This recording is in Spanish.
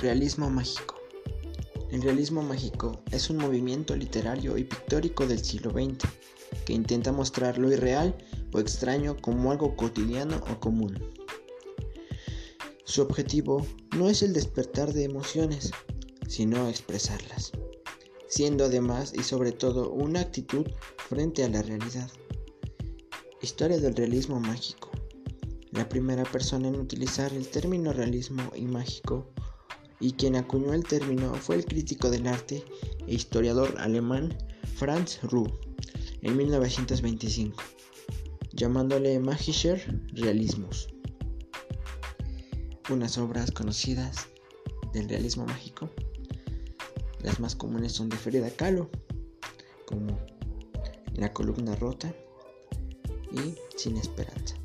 Realismo mágico. El realismo mágico es un movimiento literario y pictórico del siglo XX que intenta mostrar lo irreal o extraño como algo cotidiano o común. Su objetivo no es el despertar de emociones, sino expresarlas, siendo además y sobre todo una actitud frente a la realidad. Historia del realismo mágico. La primera persona en utilizar el término realismo y mágico y quien acuñó el término fue el crítico del arte e historiador alemán Franz Ruh en 1925, llamándole Magischer Realismus. Unas obras conocidas del realismo mágico, las más comunes son de Frida Kahlo, como La columna rota y Sin esperanza.